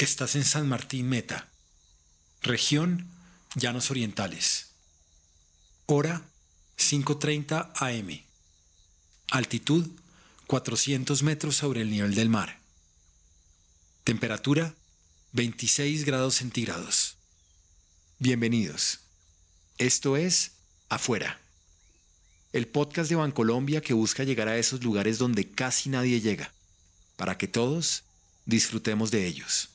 Estás en San Martín Meta, región Llanos Orientales. Hora 5.30 am. Altitud 400 metros sobre el nivel del mar. Temperatura 26 grados centígrados. Bienvenidos. Esto es Afuera. El podcast de Bancolombia que busca llegar a esos lugares donde casi nadie llega, para que todos disfrutemos de ellos.